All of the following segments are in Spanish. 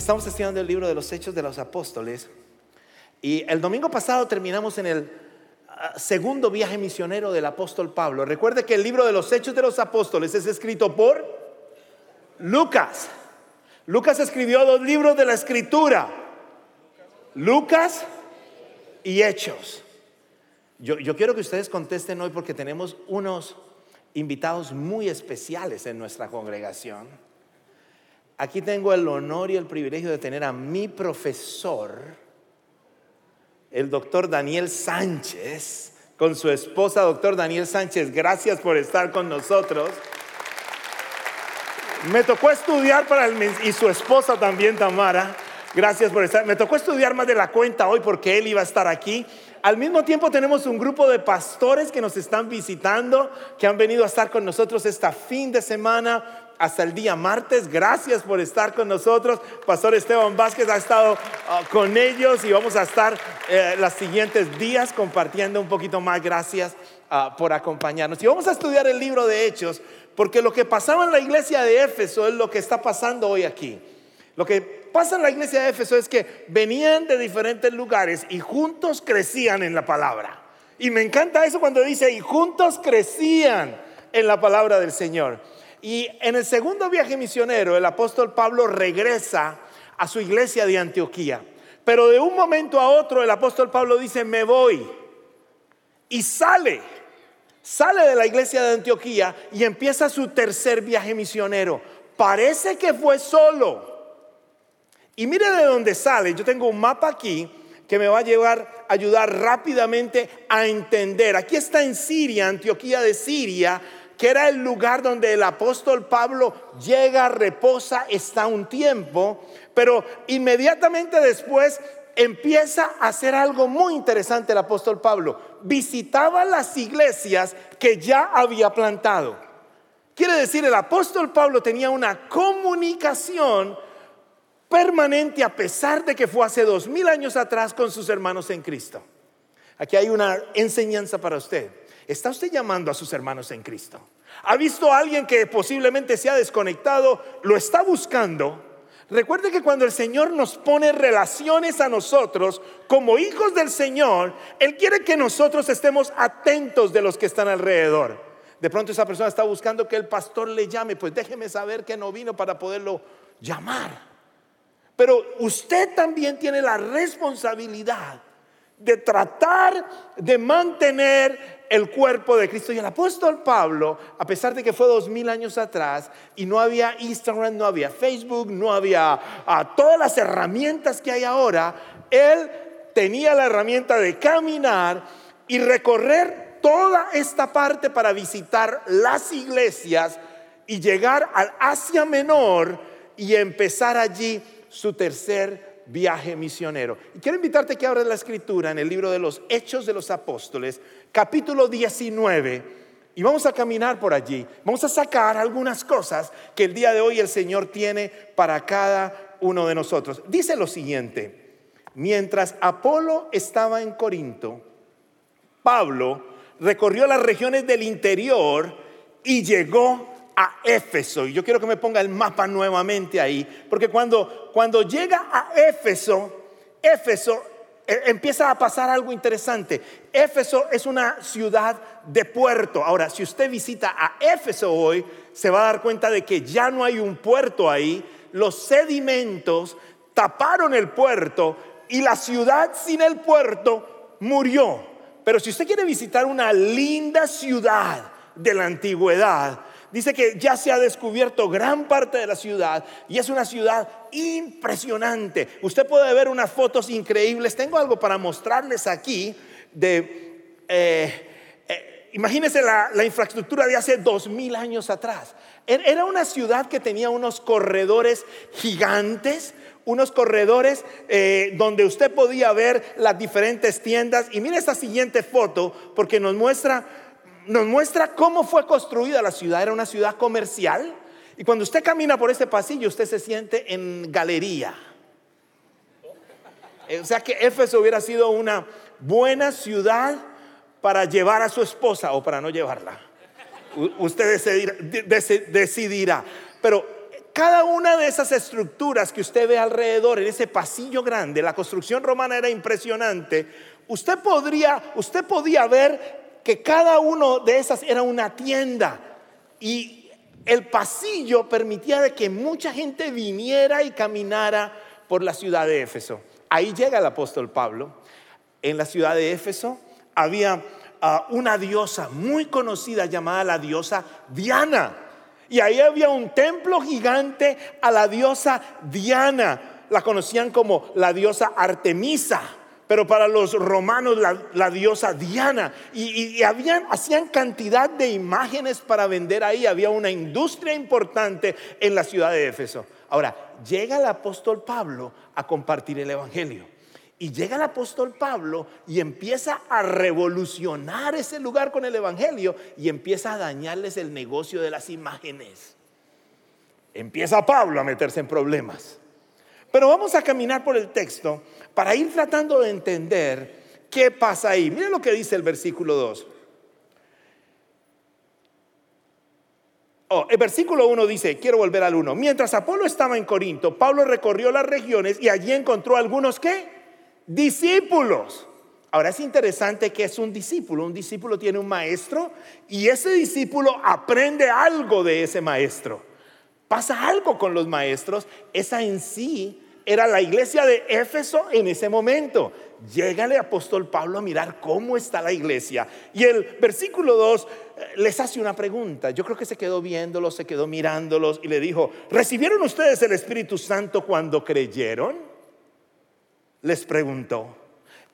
Estamos estudiando el libro de los Hechos de los Apóstoles y el domingo pasado terminamos en el ah, segundo viaje misionero del apóstol Pablo. Recuerde que el libro de los Hechos de los Apóstoles es escrito por Lucas. Lucas escribió dos libros de la escritura. Lucas y Hechos. Yo, yo quiero que ustedes contesten hoy porque tenemos unos invitados muy especiales en nuestra congregación. Aquí tengo el honor y el privilegio de tener a mi profesor, el doctor Daniel Sánchez, con su esposa, doctor Daniel Sánchez. Gracias por estar con nosotros. Me tocó estudiar para el, y su esposa también, Tamara. Gracias por estar. Me tocó estudiar más de la cuenta hoy porque él iba a estar aquí. Al mismo tiempo tenemos un grupo de pastores que nos están visitando, que han venido a estar con nosotros esta fin de semana hasta el día martes. Gracias por estar con nosotros. Pastor Esteban Vázquez ha estado ah, con ellos y vamos a estar eh, los siguientes días compartiendo un poquito más. Gracias ah, por acompañarnos. Y vamos a estudiar el libro de Hechos, porque lo que pasaba en la iglesia de Éfeso es lo que está pasando hoy aquí. Lo que pasa en la iglesia de Éfeso es que venían de diferentes lugares y juntos crecían en la palabra. Y me encanta eso cuando dice, y juntos crecían en la palabra del Señor. Y en el segundo viaje misionero, el apóstol Pablo regresa a su iglesia de Antioquía. Pero de un momento a otro el apóstol Pablo dice, me voy. Y sale, sale de la iglesia de Antioquía y empieza su tercer viaje misionero. Parece que fue solo. Y mire de dónde sale. Yo tengo un mapa aquí que me va a llevar ayudar rápidamente a entender. Aquí está en Siria, Antioquía de Siria, que era el lugar donde el apóstol Pablo llega, reposa, está un tiempo, pero inmediatamente después empieza a hacer algo muy interesante el apóstol Pablo. Visitaba las iglesias que ya había plantado. Quiere decir, el apóstol Pablo tenía una comunicación permanente a pesar de que fue hace dos mil años atrás con sus hermanos en Cristo. Aquí hay una enseñanza para usted. ¿Está usted llamando a sus hermanos en Cristo? ¿Ha visto a alguien que posiblemente se ha desconectado? ¿Lo está buscando? Recuerde que cuando el Señor nos pone relaciones a nosotros como hijos del Señor, Él quiere que nosotros estemos atentos de los que están alrededor. De pronto esa persona está buscando que el pastor le llame, pues déjeme saber que no vino para poderlo llamar. Pero usted también tiene la responsabilidad de tratar de mantener el cuerpo de Cristo. Y el apóstol Pablo, a pesar de que fue dos mil años atrás y no había Instagram, no había Facebook, no había ah, todas las herramientas que hay ahora, él tenía la herramienta de caminar y recorrer toda esta parte para visitar las iglesias y llegar al Asia Menor y empezar allí su tercer viaje misionero. Y quiero invitarte que abras la escritura en el libro de los Hechos de los Apóstoles, capítulo 19. Y vamos a caminar por allí. Vamos a sacar algunas cosas que el día de hoy el Señor tiene para cada uno de nosotros. Dice lo siguiente, mientras Apolo estaba en Corinto, Pablo recorrió las regiones del interior y llegó a Éfeso. Y yo quiero que me ponga el mapa nuevamente ahí, porque cuando, cuando llega a Éfeso, Éfeso eh, empieza a pasar algo interesante. Éfeso es una ciudad de puerto. Ahora, si usted visita a Éfeso hoy, se va a dar cuenta de que ya no hay un puerto ahí. Los sedimentos taparon el puerto y la ciudad sin el puerto murió. Pero si usted quiere visitar una linda ciudad de la antigüedad, dice que ya se ha descubierto gran parte de la ciudad y es una ciudad impresionante. Usted puede ver unas fotos increíbles. Tengo algo para mostrarles aquí de... Eh, eh, imagínense la, infraestructura de hace dos mil años atrás. Er, era una ciudad que tenía unos corredores gigantes, unos corredores eh, donde usted podía ver las diferentes tiendas. Y mire esta siguiente foto porque nos muestra nos muestra cómo fue construida la ciudad. Era una ciudad comercial. Y cuando usted camina por ese pasillo, usted se siente en galería. O sea que Éfeso hubiera sido una buena ciudad para llevar a su esposa o para no llevarla. usted decidirá. Pero cada una de esas estructuras que usted ve alrededor, en ese pasillo grande, la construcción romana era impresionante, usted podría, usted podía ver que cada uno de esas era una tienda y el pasillo permitía que mucha gente viniera y caminara por la ciudad de Éfeso. Ahí llega el apóstol Pablo. En la ciudad de Éfeso había ah, una diosa muy conocida llamada la diosa Diana. Y ahí había un templo gigante a la diosa Diana. La conocían como la diosa Artemisa pero para los romanos la, diosa Diana. Y, hacían cantidad de imágenes para vender ahí. Había una industria importante en la ciudad de Éfeso. Ahora, llega el apóstol Pablo a compartir el Evangelio. Y llega el apóstol Pablo y empieza a revolucionar ese lugar con el Evangelio y empieza a dañarles el negocio de las imágenes. Empieza Pablo a meterse en problemas. Pero vamos a caminar por el texto para ir tratando de entender qué pasa ahí. Miren lo que dice el versículo 2. Oh, el versículo 1 dice, quiero volver al 1. Mientras Apolo estaba en Corinto, Pablo recorrió las regiones y allí encontró algunos qué? discípulos. Ahora es interesante que es un discípulo. Un discípulo tiene un maestro y ese discípulo aprende algo de ese maestro. Pasa algo con los maestros. Esa en sí era la iglesia de Éfeso en ese momento. Llega apóstol Pablo a mirar cómo está la iglesia. Y el versículo 2 eh, les hace una pregunta. Yo creo que se quedó viéndolos, se quedó mirándolos y le dijo, ¿recibieron ustedes el Espíritu Santo cuando creyeron? les preguntó.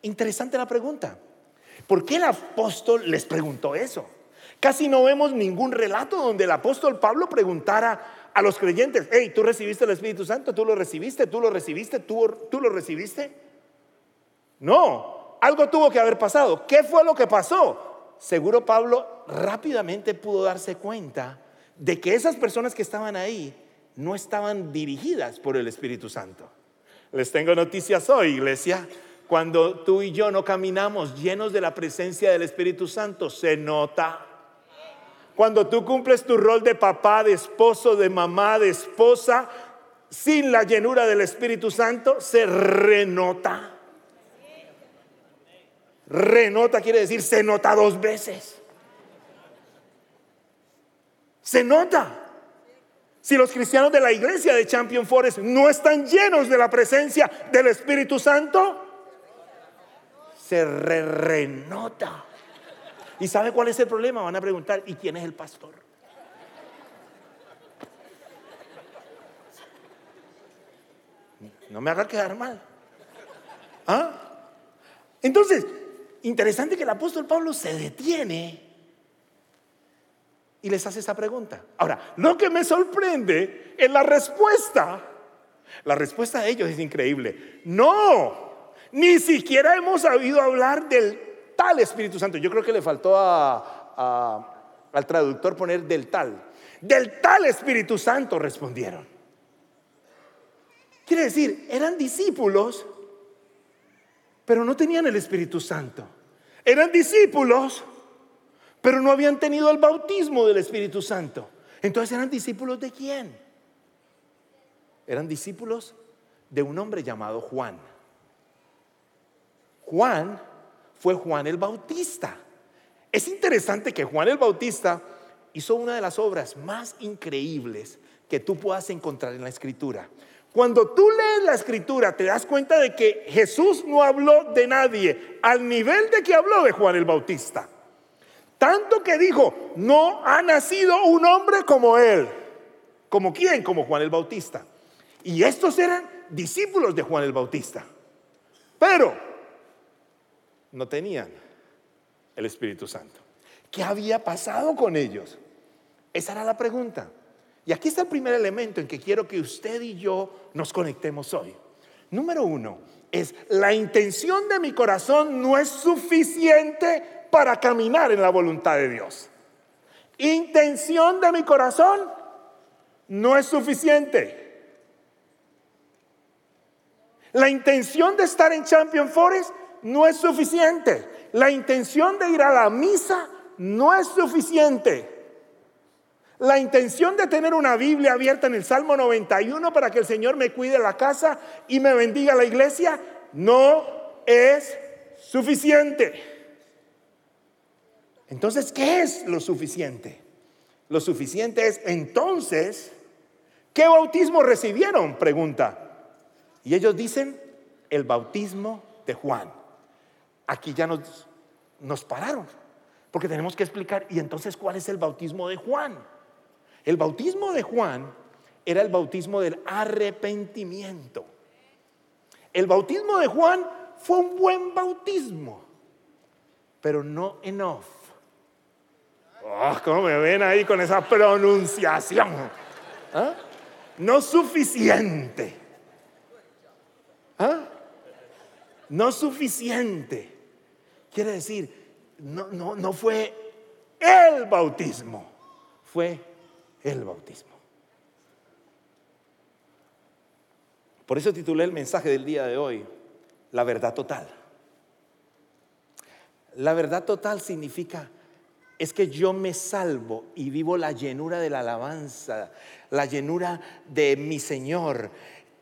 Interesante la pregunta. ¿Por qué el apóstol les preguntó eso? Casi no vemos ningún relato donde el apóstol Pablo preguntara a los creyentes, hey, ¿tú recibiste el Espíritu Santo? ¿Tú lo recibiste? ¿Tú lo recibiste? ¿Tú, lo recibiste? No, algo tuvo que haber pasado. ¿Qué fue lo que pasó? Seguro Pablo rápidamente pudo darse cuenta de que esas personas que estaban ahí no estaban dirigidas por el Espíritu Santo. Les tengo noticias hoy, iglesia. Cuando tú y yo no caminamos llenos de la presencia del Espíritu Santo, se nota. Cuando tú cumples tu rol de papá, de esposo, de mamá, de esposa, sin la llenura del Espíritu Santo, se renota. Renota quiere decir se nota dos veces. Se nota. Si los cristianos de la iglesia de Champion Forest no están llenos de la presencia del Espíritu Santo, se renota. ¿Y sabe cuál es el problema? Van a preguntar, ¿y quién es el pastor? No me haga quedar mal. ¿Ah? Entonces, interesante que el apóstol Pablo se detiene y les hace esa pregunta. Ahora, lo que me sorprende es la respuesta. La respuesta de ellos es increíble. No, ni siquiera hemos sabido hablar del tal Espíritu Santo. Yo creo que le faltó al traductor poner del tal. Del tal Espíritu Santo respondieron. Quiere decir, eran discípulos, pero no tenían el Espíritu Santo. Eran discípulos, pero no habían tenido el bautismo del Espíritu Santo. Entonces eran discípulos de quién? Eran discípulos de un hombre llamado Juan. Juan fue Juan el Bautista. Es interesante que Juan el Bautista hizo una de las obras más increíbles que tú puedas encontrar en la escritura. Cuando tú lees la escritura te das cuenta de que Jesús no habló de nadie al nivel de que habló de Juan el Bautista. Tanto que dijo, no ha nacido un hombre como él. ¿Como quién? Como Juan el Bautista. Y estos eran discípulos de Juan el Bautista. Pero no tenían el Espíritu Santo. ¿Qué había pasado con ellos? Esa era la pregunta. Y aquí está el primer elemento en que quiero que usted y yo nos conectemos hoy. Número uno es, la intención de mi corazón no es suficiente para caminar en la voluntad de Dios. Intención de mi corazón no es suficiente. La intención de estar en Champion Forest no es suficiente. La intención de ir a la misa no es suficiente. La intención de tener una Biblia abierta en el Salmo 91 para que el Señor me cuide la casa y me bendiga la iglesia no es suficiente. Entonces, ¿qué es lo suficiente? Lo suficiente es entonces, ¿qué bautismo recibieron? Pregunta. Y ellos dicen, el bautismo de Juan. Aquí ya nos, nos pararon, porque tenemos que explicar, y entonces, ¿cuál es el bautismo de Juan? El bautismo de Juan era el bautismo del arrepentimiento. El bautismo de Juan fue un buen bautismo, pero no enough. Oh, ¿Cómo me ven ahí con esa pronunciación? ¿Ah? No suficiente. ¿Ah? No suficiente. Quiere decir, no, no, no fue el bautismo, fue el bautismo. Por eso titulé el mensaje del día de hoy, la verdad total. La verdad total significa, es que yo me salvo y vivo la llenura de la alabanza, la llenura de mi Señor.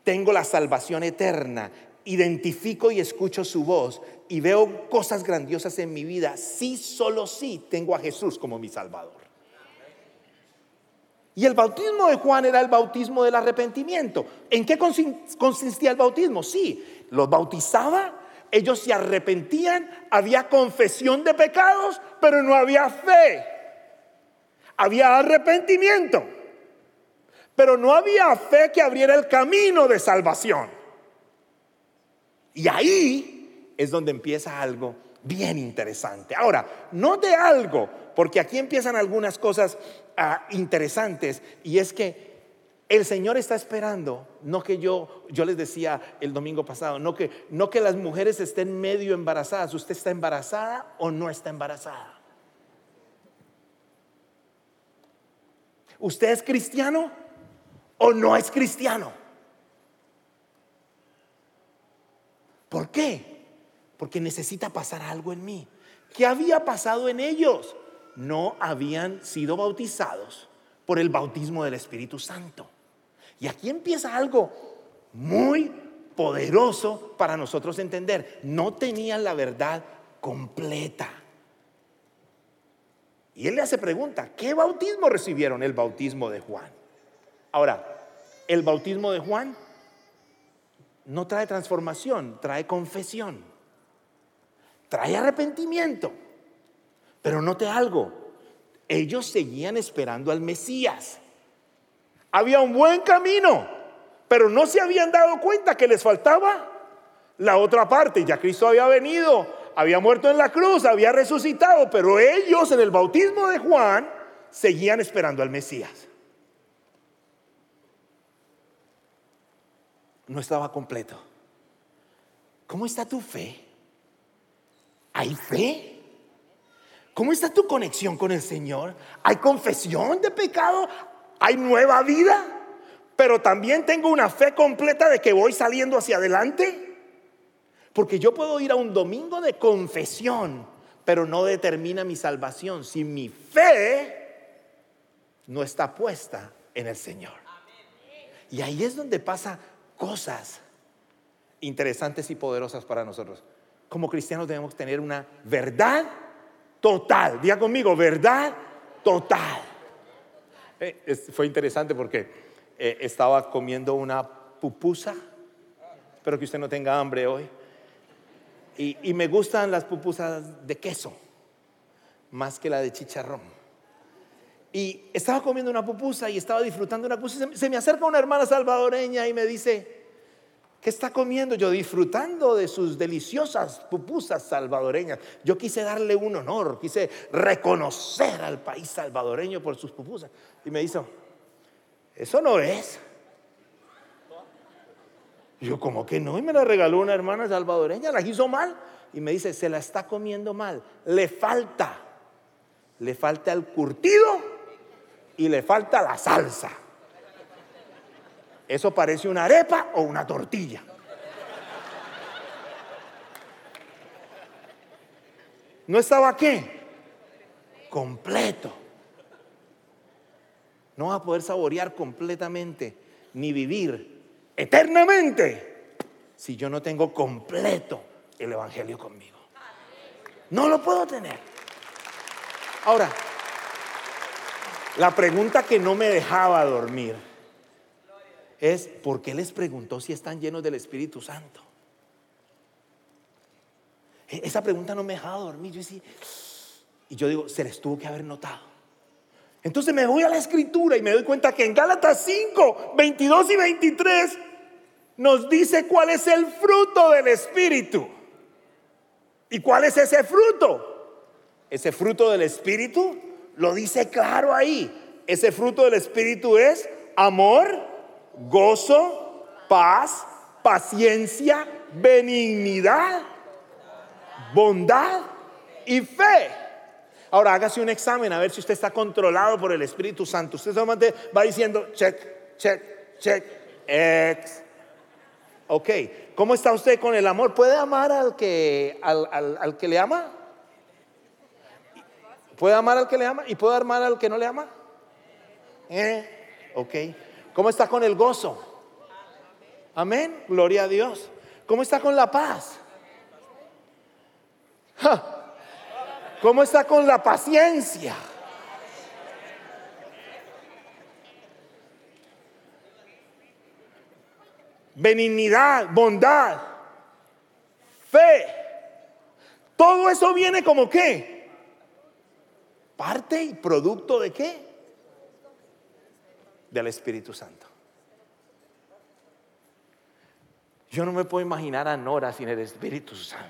Tengo la salvación eterna, identifico y escucho su voz y veo cosas grandiosas en mi vida. Sí, solo sí tengo a Jesús como mi Salvador. Y el bautismo de Juan era el bautismo del arrepentimiento. ¿En qué consistía el bautismo? Sí, los bautizaba, ellos se arrepentían, había confesión de pecados, pero no había fe. Había arrepentimiento, pero no había fe que abriera el camino de salvación. Y ahí es donde empieza algo bien interesante. Ahora, no de algo, porque aquí empiezan algunas cosas ah, interesantes, y es que el Señor está esperando, no que yo, yo les decía el domingo pasado, no que, no que las mujeres estén medio embarazadas, usted está embarazada o no está embarazada. ¿Usted es cristiano o no es cristiano? ¿Por qué? Porque necesita pasar algo en mí. ¿Qué había pasado en ellos? No habían sido bautizados por el bautismo del Espíritu Santo. Y aquí empieza algo muy poderoso para nosotros entender. No tenían la verdad completa. Y él le hace pregunta, ¿qué bautismo recibieron? El bautismo de Juan. Ahora, el bautismo de Juan no trae transformación, trae confesión trae arrepentimiento. Pero note algo, ellos seguían esperando al Mesías. Había un buen camino, pero no se habían dado cuenta que les faltaba la otra parte. Ya Cristo había venido, había muerto en la cruz, había resucitado, pero ellos en el bautismo de Juan seguían esperando al Mesías. No estaba completo. ¿Cómo está tu fe? ¿Hay fe? ¿Cómo está tu conexión con el Señor? ¿Hay confesión de pecado? ¿Hay nueva vida? Pero también tengo una fe completa de que voy saliendo hacia adelante. Porque yo puedo ir a un domingo de confesión, pero no determina mi salvación si mi fe no está puesta en el Señor. Y ahí es donde pasa cosas interesantes y poderosas para nosotros como cristianos debemos tener una verdad total. Diga conmigo, verdad total. Eh, fue interesante porque eh, estaba comiendo una pupusa. Espero que usted no tenga hambre hoy. Y, y, me gustan las pupusas de queso, más que la de chicharrón. Y estaba comiendo una pupusa y estaba disfrutando una pupusa. Se me acerca una hermana salvadoreña y me dice, ¿Qué está comiendo? Yo disfrutando de sus deliciosas pupusas salvadoreñas. Yo quise darle un honor, quise reconocer al país salvadoreño por sus pupusas. Y me dijo, eso no es. Yo como que no, y me la regaló una hermana salvadoreña, la hizo mal. Y me dice, se la está comiendo mal. Le falta, le falta el curtido y le falta la salsa. Eso parece una arepa o una tortilla. ¿No estaba qué? Completo. no vas a poder saborear completamente ni vivir eternamente si yo no tengo completo el Evangelio conmigo. No lo puedo tener. Ahora, la pregunta que no me dejaba dormir es, ¿por qué les preguntó si están llenos del Espíritu Santo? E-, esa pregunta no me dejaba dormir. Yo decía, y yo digo, se les tuvo que haber notado. Entonces me voy a la escritura y me doy cuenta que en Gálatas 5, 22 y 23 nos dice cuál es el fruto del Espíritu. ¿Y cuál es ese fruto? Ese fruto del Espíritu lo dice claro ahí. Ese fruto del Espíritu es amor, gozo, paz, paciencia, benignidad, bondad y fe. Ahora hágase un examen a ver si usted está controlado por el Espíritu Santo. Usted solamente va diciendo check, check, check, ex. Ok, ¿cómo está usted con el amor? ¿Puede amar al que, al, que le ama? ¿Puede amar al que le ama? ¿Y puede amar al que no le ama? Eh, ok. ¿Cómo está con el gozo? Amén. Gloria a Dios. ¿Cómo está con la paz? ¿Cómo está con la paciencia? Benignidad, bondad, fe. Todo eso viene como qué? Parte y producto de qué? Del Espíritu Santo. Yo no me puedo imaginar a Nora sin el Espíritu Santo.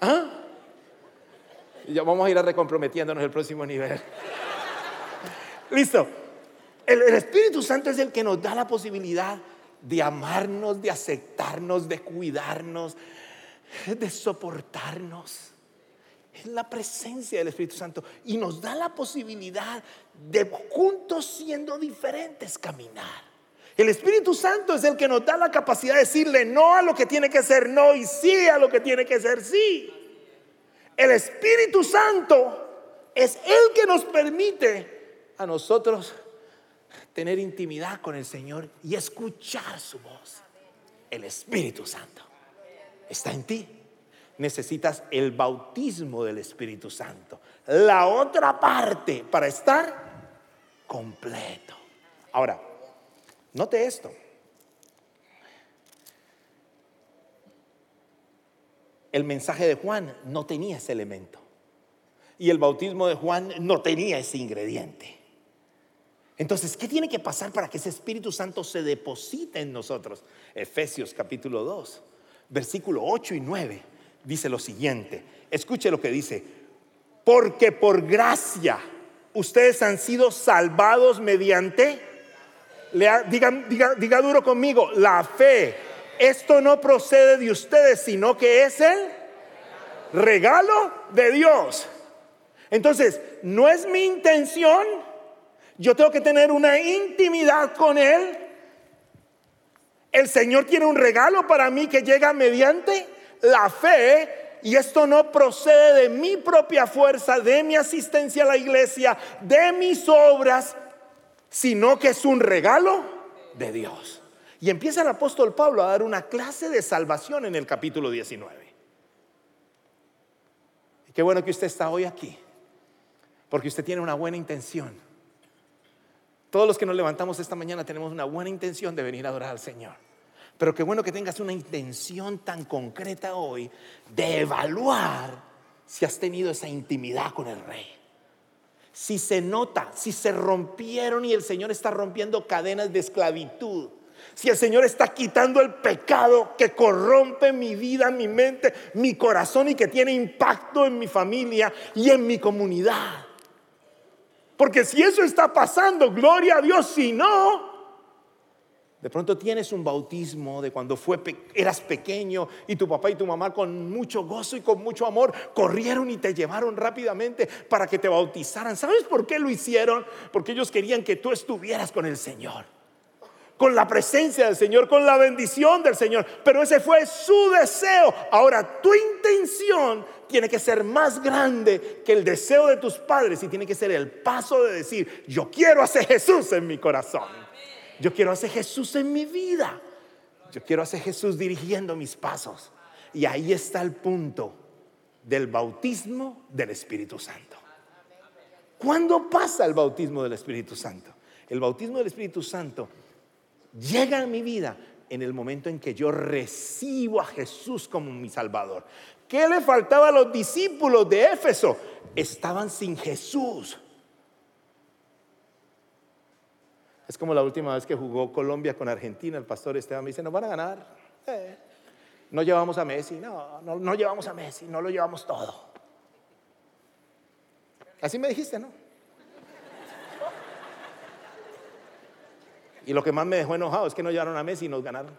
¿Ah? Ya vamos a ir a recomprometiéndonos el próximo nivel. Listo. El, el, Espíritu Santo es el que nos da la posibilidad de amarnos, de aceptarnos, de cuidarnos, de soportarnos. Es la presencia del Espíritu Santo y nos da la posibilidad de juntos siendo diferentes caminar. El Espíritu Santo es el que nos da la capacidad de decirle no a lo que tiene que ser no y sí a lo que tiene que ser sí. El Espíritu Santo es el que nos permite a nosotros tener intimidad con el Señor y escuchar su voz. El Espíritu Santo está en ti. Necesitas el bautismo del Espíritu Santo. La otra parte para estar completo. Ahora, note esto. El mensaje de Juan no tenía ese elemento. Y el bautismo de Juan no tenía ese ingrediente. Entonces, ¿qué tiene que pasar para que ese Espíritu Santo se deposite en nosotros? Efesios capítulo 2 versículo 8 y 9, dice lo siguiente. Escuche lo que dice. Porque por gracia ustedes han sido salvados mediante, diga, diga, duro conmigo, la fe. Esto no procede de ustedes, sino que es el regalo de Dios. Entonces, no es mi intención, yo tengo que tener una intimidad con Él el Señor tiene un regalo para mí que llega mediante la fe y esto no procede de mi propia fuerza, de mi asistencia a la iglesia, de mis obras, sino que es un regalo de Dios. Y empieza el apóstol Pablo a dar una clase de salvación en el capítulo 19. Y qué bueno que usted está hoy aquí, porque usted tiene una buena intención todos los que nos levantamos esta mañana tenemos una buena intención de venir a adorar al Señor. Pero qué bueno que tengas una intención tan concreta hoy de evaluar si has tenido esa intimidad con el Rey. Si se nota, si se rompieron y el Señor está rompiendo cadenas de esclavitud. Si el Señor está quitando el pecado que corrompe mi vida, mi mente, mi corazón y que tiene impacto en mi familia y en mi comunidad. Porque si eso está pasando, gloria a Dios, si no, de pronto tienes un bautismo de cuando fue, eras pequeño y tu papá y tu mamá con mucho gozo y con mucho amor corrieron y te llevaron rápidamente para que te bautizaran. ¿Sabes por qué lo hicieron? Porque ellos querían que tú estuvieras con el Señor con la presencia del Señor, con la bendición del Señor. Pero ese fue su deseo. Ahora, tu intención tiene que ser más grande que el deseo de tus padres y tiene que ser el paso de decir, yo quiero hacer Jesús en mi corazón. Yo quiero hacer Jesús en mi vida. Yo quiero hacer Jesús dirigiendo mis pasos. Y ahí está el punto del bautismo del Espíritu Santo. ¿Cuándo pasa el bautismo del Espíritu Santo? El bautismo del Espíritu Santo llega a mi vida en el momento en que yo recibo a Jesús como mi Salvador. ¿Qué le faltaba a los discípulos de Éfeso? Estaban sin Jesús. Es como la última vez que jugó Colombia con Argentina, el pastor Esteban me dice, nos van a ganar. Eh, no llevamos a Messi, no, no, no llevamos a Messi, no lo llevamos todo. Así me dijiste, ¿no? Y lo que más me dejó enojado es que no llevaron a Messi y nos ganaron.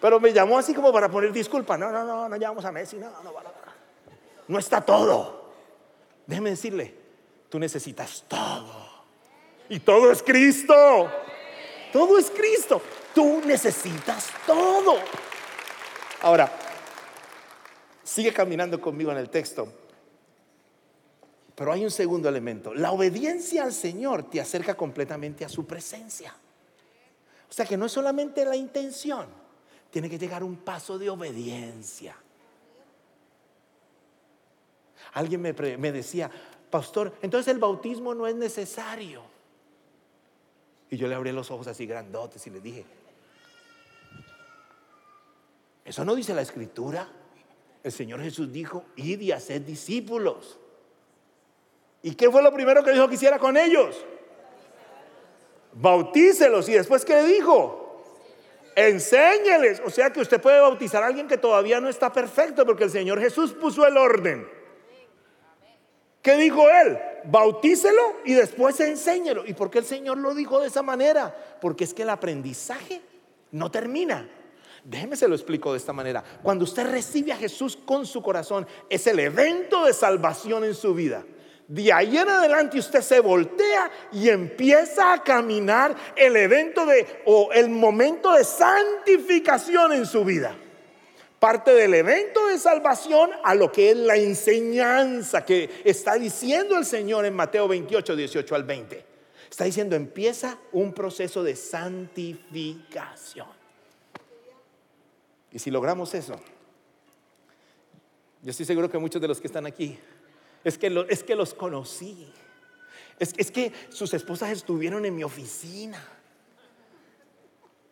Pero me llamó así como para poner disculpa. No, no, no, no llevamos a Messi, no, no, no, no está todo. Déjeme decirle, tú necesitas todo. Y todo es Cristo. Todo es Cristo. Tú necesitas todo. Ahora, sigue caminando conmigo en el texto. Pero hay un segundo elemento. La obediencia al Señor te acerca completamente a su presencia. O sea que no es solamente la intención, tiene que llegar un paso de obediencia. Alguien me, me decía, pastor, entonces el bautismo no es necesario. Y yo le abrí los ojos así grandotes y le dije, eso no dice la escritura. El Señor Jesús dijo, id y haced discípulos. ¿Y qué fue lo primero que dijo que hiciera con ellos? Bautícelos. ¿Y después qué le dijo? Enséñeles. O sea que usted puede bautizar a alguien que todavía no está perfecto porque el Señor Jesús puso el orden. ¿Qué dijo él? Bautícelo y después enséñelo. ¿Y por qué el Señor lo dijo de esa manera? Porque es que el aprendizaje no termina. Déjeme se lo explico de esta manera. Cuando usted recibe a Jesús con su corazón, es el evento de salvación en su vida. De ahí en adelante usted se voltea y empieza a caminar el evento de o el momento de santificación en su vida. Parte del evento de salvación a lo que es la enseñanza que está diciendo el Señor en Mateo 28, 18 al 20. Está diciendo, empieza un proceso de santificación. Y si logramos eso, yo estoy seguro que muchos de los que están aquí es que, los conocí. Es, es que sus esposas estuvieron en mi oficina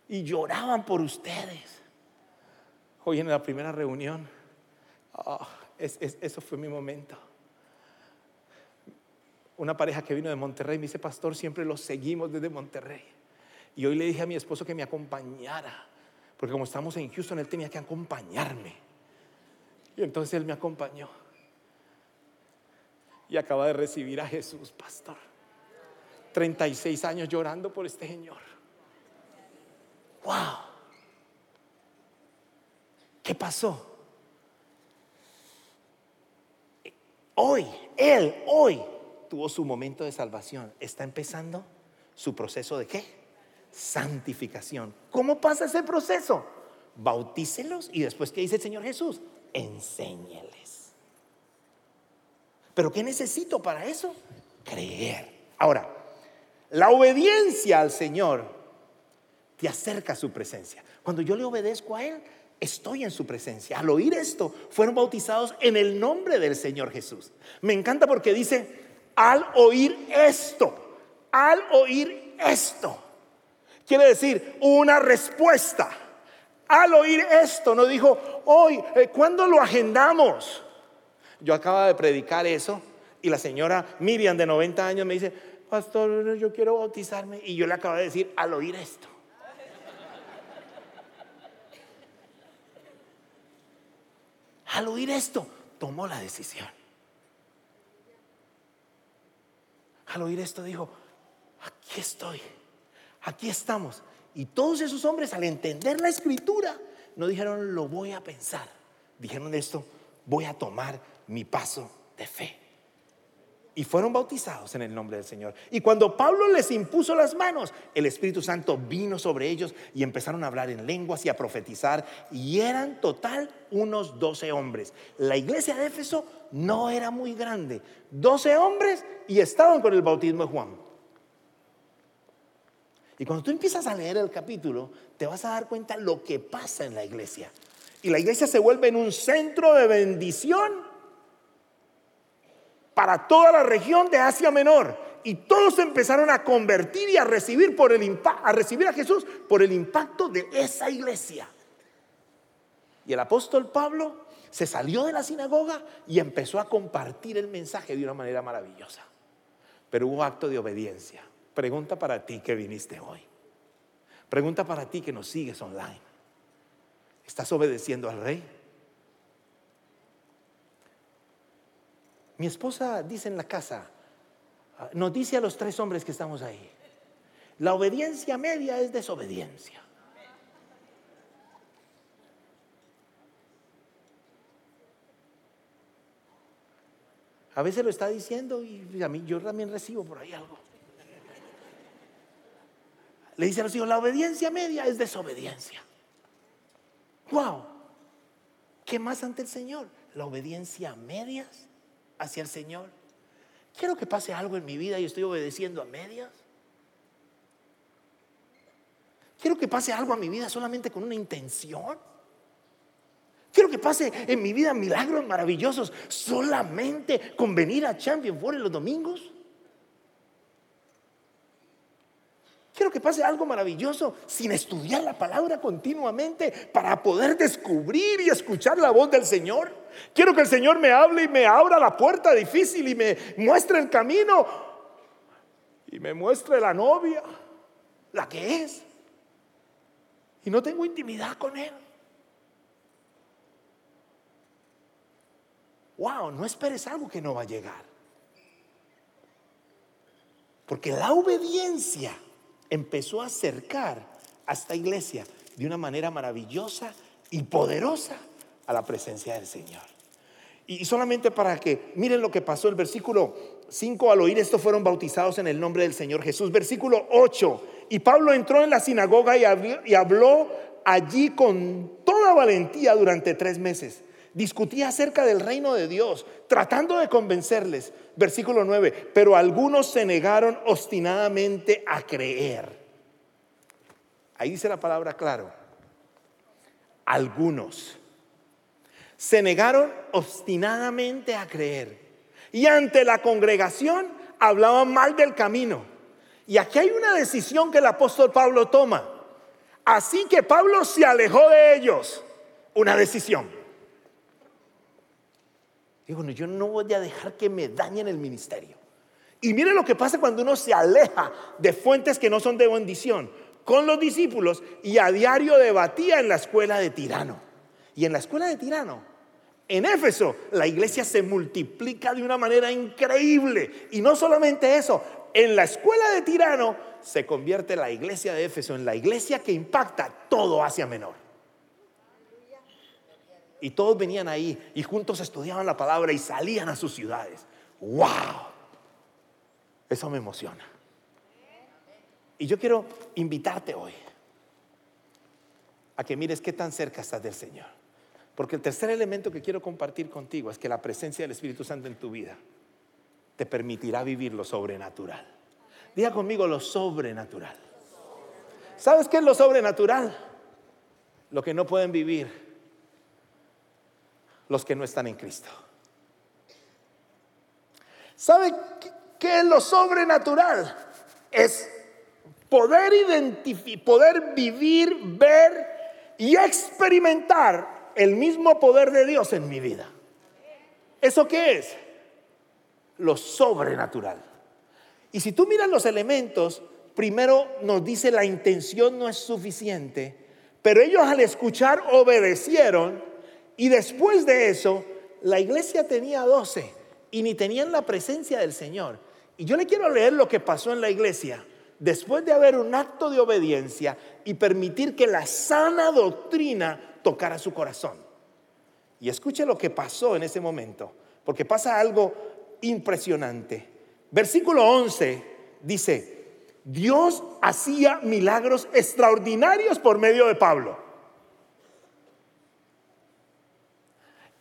y lloraban por ustedes. Hoy en la primera reunión, ah, eso fue mi momento. Una pareja que vino de Monterrey me dice, pastor, siempre los seguimos desde Monterrey. Y hoy le dije a mi esposo que me acompañara, porque como estamos en Houston, él tenía que acompañarme. Y entonces él me acompañó y acaba de recibir a Jesús, pastor. 36 años llorando por este Señor. ¡Wow! ¿Qué pasó? Hoy, Él, hoy, tuvo su momento de salvación. Está empezando su proceso de qué? Santificación. ¿Cómo pasa ese proceso? Bautícelos y después, ¿qué dice el Señor Jesús? Enséñeles. Pero ¿qué necesito para eso? Creer. Ahora, la obediencia al Señor te acerca a su presencia. Cuando yo le obedezco a Él, estoy en su presencia. Al oír esto, fueron bautizados en el nombre del Señor Jesús. Me encanta porque dice, al oír esto, al oír esto. Quiere decir una respuesta. Al oír esto, no dijo, hoy, eh, ¿cuándo lo agendamos? Yo acaba de predicar eso y la señora Miriam de 90 años me dice, pastor, yo quiero bautizarme. Y yo le acabo de decir al oír esto. Al oír esto, tomó la decisión. Al oír esto dijo, aquí estoy, aquí estamos. Y todos esos hombres al entender la escritura, no dijeron, lo voy a pensar. Dijeron esto, voy a tomar mi paso de fe. y fueron bautizados en el nombre del Señor. Y cuando Pablo les impuso las manos, el Espíritu Santo vino sobre ellos y empezaron a hablar en lenguas y a profetizar. Y eran total unos doce hombres. La iglesia de Éfeso no era muy grande. Doce hombres y estaban con el bautismo de Juan. Y cuando tú empiezas a leer el capítulo, te vas a dar cuenta lo que pasa en la iglesia. Y la iglesia se vuelve en un centro de bendición para toda la región de Asia Menor. Y todos empezaron a convertir y a recibir, por el a recibir a Jesús por el impacto de esa iglesia. Y el apóstol Pablo se salió de la sinagoga y empezó a compartir el mensaje de una manera maravillosa. Pero hubo acto de obediencia. Pregunta para ti que viniste hoy. Pregunta para ti que nos sigues online. ¿Estás obedeciendo al rey? Mi esposa dice en la casa, ah, nos dice a los tres hombres que estamos ahí, la obediencia media es desobediencia. A veces lo está diciendo y a mí yo también recibo por ahí algo. Le dice a los hijos, la obediencia media es desobediencia. Wow. ¿Qué más ante el Señor? La obediencia medias hacia el Señor? Quiero que pase algo en mi vida y estoy obedeciendo a medias. Quiero que pase algo a mi vida solamente con una intención. Quiero que pase en mi vida milagros maravillosos solamente con venir a Champion Four en los domingos. Quiero que pase algo maravilloso sin estudiar la palabra continuamente para poder descubrir y escuchar la voz del Señor. Quiero que el Señor me hable y me abra la puerta difícil y me muestre el camino y me muestre la novia, la que es. Y no tengo intimidad con Él. Wow, no esperes algo que no va a llegar. Porque la obediencia empezó a acercar a esta iglesia de una manera maravillosa y poderosa a la presencia del Señor. Y solamente para que miren lo que pasó, el versículo 5, al oír esto fueron bautizados en el nombre del Señor Jesús. Versículo 8, y Pablo entró en la sinagoga y habló, allí con toda valentía durante tres meses. Discutía acerca del reino de Dios, tratando de convencerles. Versículo 9, pero algunos se negaron obstinadamente a creer. Ahí dice la palabra claro. Algunos se negaron obstinadamente a creer. Y ante la congregación hablaban mal del camino. Y aquí hay una decisión que el apóstol Pablo toma. Así que Pablo se alejó de ellos. Una decisión. Digo, yo no voy a dejar que me dañen el ministerio. Y mire lo que pasa cuando uno se aleja de fuentes que no son de bendición. Con los discípulos y a diario debatía en la escuela de Tirano. Y en la escuela de Tirano, en Éfeso, la iglesia se multiplica de una manera increíble. Y no solamente eso, en la escuela de Tirano se convierte la iglesia de Éfeso en la iglesia que impacta todo Asia Menor. Y todos venían ahí y juntos estudiaban la palabra y salían a sus ciudades. ¡Wow! Eso me emociona. Y yo quiero invitarte hoy a que mires qué tan cerca estás del Señor. Porque el tercer elemento que quiero compartir contigo es que la presencia del Espíritu Santo en tu vida te permitirá vivir lo sobrenatural. Diga conmigo lo sobrenatural. ¿Sabes qué es lo sobrenatural? Lo que no pueden vivir los que no están en Cristo. ¿Sabe qué es lo sobrenatural? Es poder poder vivir, ver y experimentar el mismo poder de Dios en mi vida. ¿Eso qué es? Lo sobrenatural. Y si tú miras los elementos, primero nos dice la intención no es suficiente, pero ellos al escuchar obedecieron y después de eso, la iglesia tenía 12 y ni tenían la presencia del Señor. Y yo le quiero leer lo que pasó en la iglesia después de haber un acto de obediencia y permitir que la sana doctrina tocara su corazón. Y escuche lo que pasó en ese momento, porque pasa algo impresionante. Versículo 11 dice, Dios hacía milagros extraordinarios por medio de Pablo.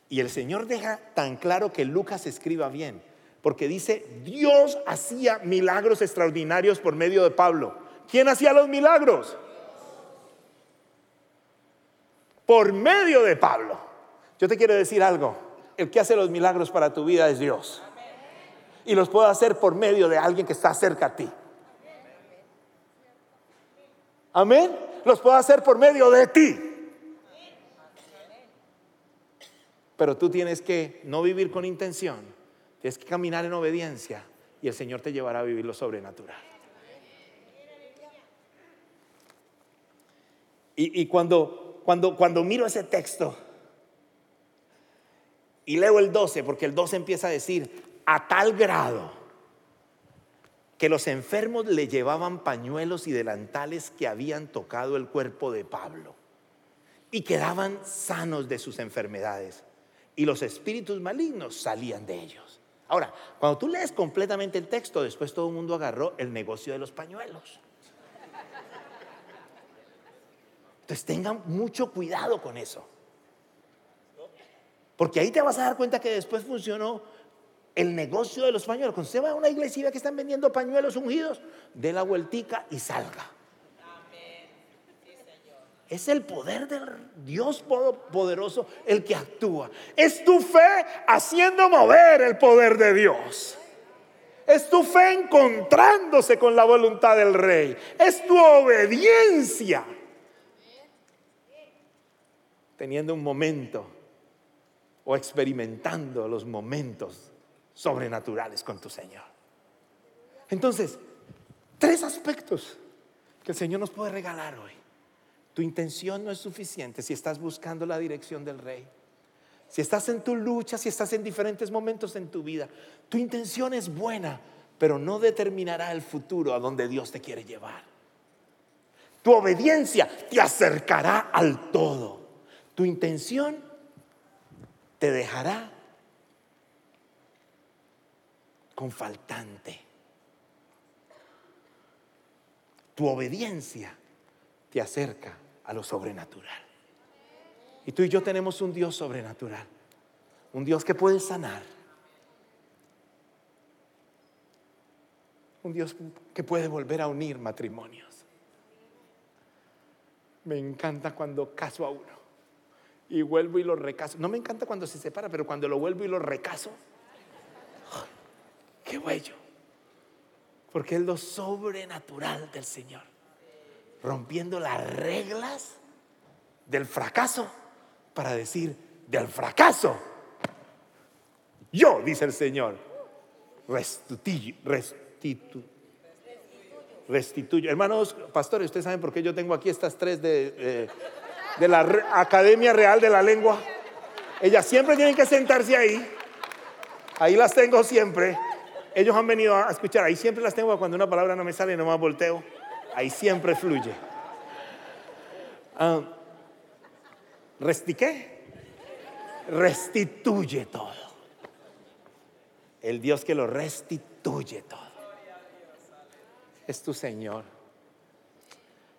Y el Señor deja tan claro que Lucas escriba bien, porque dice, Dios hacía milagros extraordinarios por medio de Pablo. ¿Quién hacía los milagros? Por medio de Pablo. Yo te quiero decir algo, el que hace los milagros para tu vida es Dios. Y los puede hacer por medio de alguien que está cerca a ti. Amén. Los puede hacer por medio de ti. Pero tú tienes que no vivir con intención, tienes que caminar en obediencia y el Señor te llevará a vivir lo sobrenatural. Y, cuando, cuando, cuando miro ese texto y leo el 12, porque el 12 empieza a decir, a tal grado que los enfermos le llevaban pañuelos y delantales que habían tocado el cuerpo de Pablo y quedaban sanos de sus enfermedades y los espíritus malignos salían de ellos. Ahora, cuando tú lees completamente el texto, después todo el mundo agarró el negocio de los pañuelos. Entonces tengan mucho cuidado con eso. Porque ahí te vas a dar cuenta que después funcionó el negocio de los pañuelos. Cuando usted va a una iglesia que están vendiendo pañuelos ungidos, dé la vueltica y salga. Es el poder del Dios poderoso el que actúa. Es tu fe haciendo mover el poder de Dios. Es tu fe encontrándose con la voluntad del rey. Es tu obediencia. Teniendo un momento o experimentando los momentos sobrenaturales con tu Señor. Entonces, tres aspectos que el Señor nos puede regalar hoy. Tu intención no es suficiente si estás buscando la dirección del rey. Si estás en tu lucha, si estás en diferentes momentos en tu vida, tu intención es buena, pero no determinará el futuro a donde Dios te quiere llevar. Tu obediencia te acercará al todo. Tu intención te dejará con faltante. Tu obediencia te acerca a lo sobrenatural. Y tú y yo tenemos un Dios sobrenatural, un Dios que puede sanar, un Dios que puede volver a unir matrimonios. Me encanta cuando caso a uno y vuelvo y lo recaso. No me encanta cuando se separa, pero cuando lo vuelvo y lo recaso, qué bello. Porque es lo sobrenatural del Señor rompiendo las reglas del fracaso para decir, del fracaso, yo, dice el Señor, restituyo, restitu, restituyo. Hermanos pastores, ustedes saben por qué yo tengo aquí estas tres de, de la Academia Real de la Lengua. Ellas siempre tienen que sentarse ahí. Ahí las tengo siempre. Ellos han venido a escuchar. Ahí siempre las tengo cuando una palabra no me sale, no más volteo ahí siempre fluye. Uh, Restituye todo. El Dios que lo restituye todo. Es tu Señor.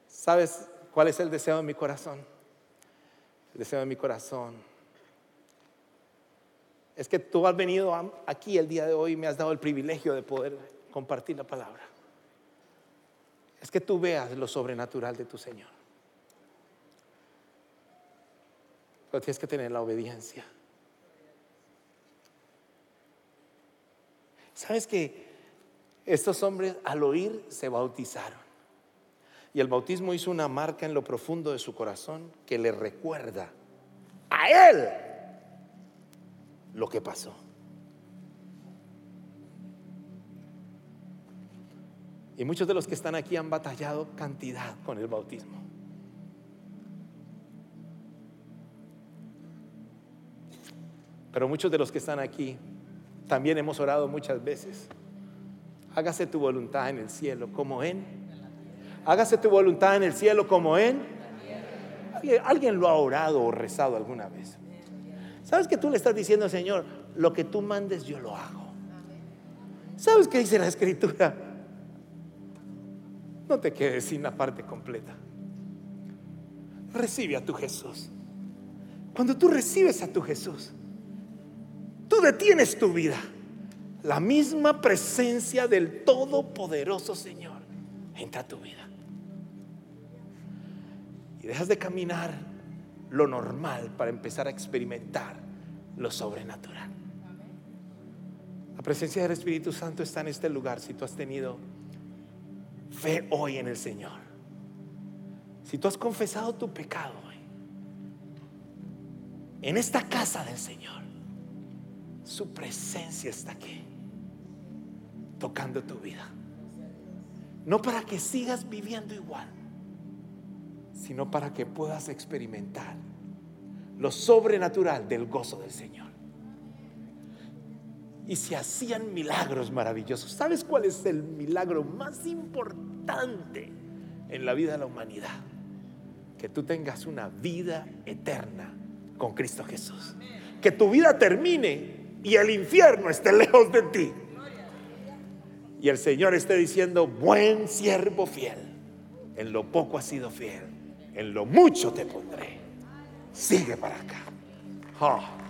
¿Sabes cuál es el deseo de mi corazón? El deseo de mi corazón es que tú has venido aquí el día de hoy y me has dado el privilegio de poder compartir la palabra es que tú veas lo sobrenatural de tu Señor. Pero tienes que tener la obediencia. ¿Sabes que estos hombres al oír se bautizaron? Y el bautismo hizo una marca en lo profundo de su corazón que le recuerda a él lo que pasó. Y muchos de los que están aquí han batallado cantidad con el bautismo. Pero muchos de los que están aquí también hemos orado muchas veces. Hágase tu voluntad en el cielo como en. Hágase tu voluntad en el cielo como en. ¿Alguien, alguien lo ha orado o rezado alguna vez. ¿Sabes que tú le estás diciendo, Señor, lo que tú mandes yo lo hago? ¿Sabes qué dice la escritura? No te quedes sin la parte completa. Recibe a tu Jesús. Cuando tú recibes a tu Jesús, tú detienes tu vida. La misma presencia del Todopoderoso Señor entra a tu vida. Y dejas de caminar lo normal para empezar a experimentar lo sobrenatural. La presencia del Espíritu Santo está en este lugar si tú has tenido fe hoy en el Señor. Si tú has confesado tu pecado hoy, en esta casa del Señor, su presencia está aquí, tocando tu vida. No para que sigas viviendo igual, sino para que puedas experimentar lo sobrenatural del gozo del Señor y se hacían milagros maravillosos. ¿Sabes cuál es el milagro más importante en la vida de la humanidad? Que tú tengas una vida eterna con Cristo Jesús. Que tu vida termine y el infierno esté lejos de ti. Y el Señor esté diciendo, buen siervo fiel, en lo poco has sido fiel, en lo mucho te pondré. Sigue para acá. Oh.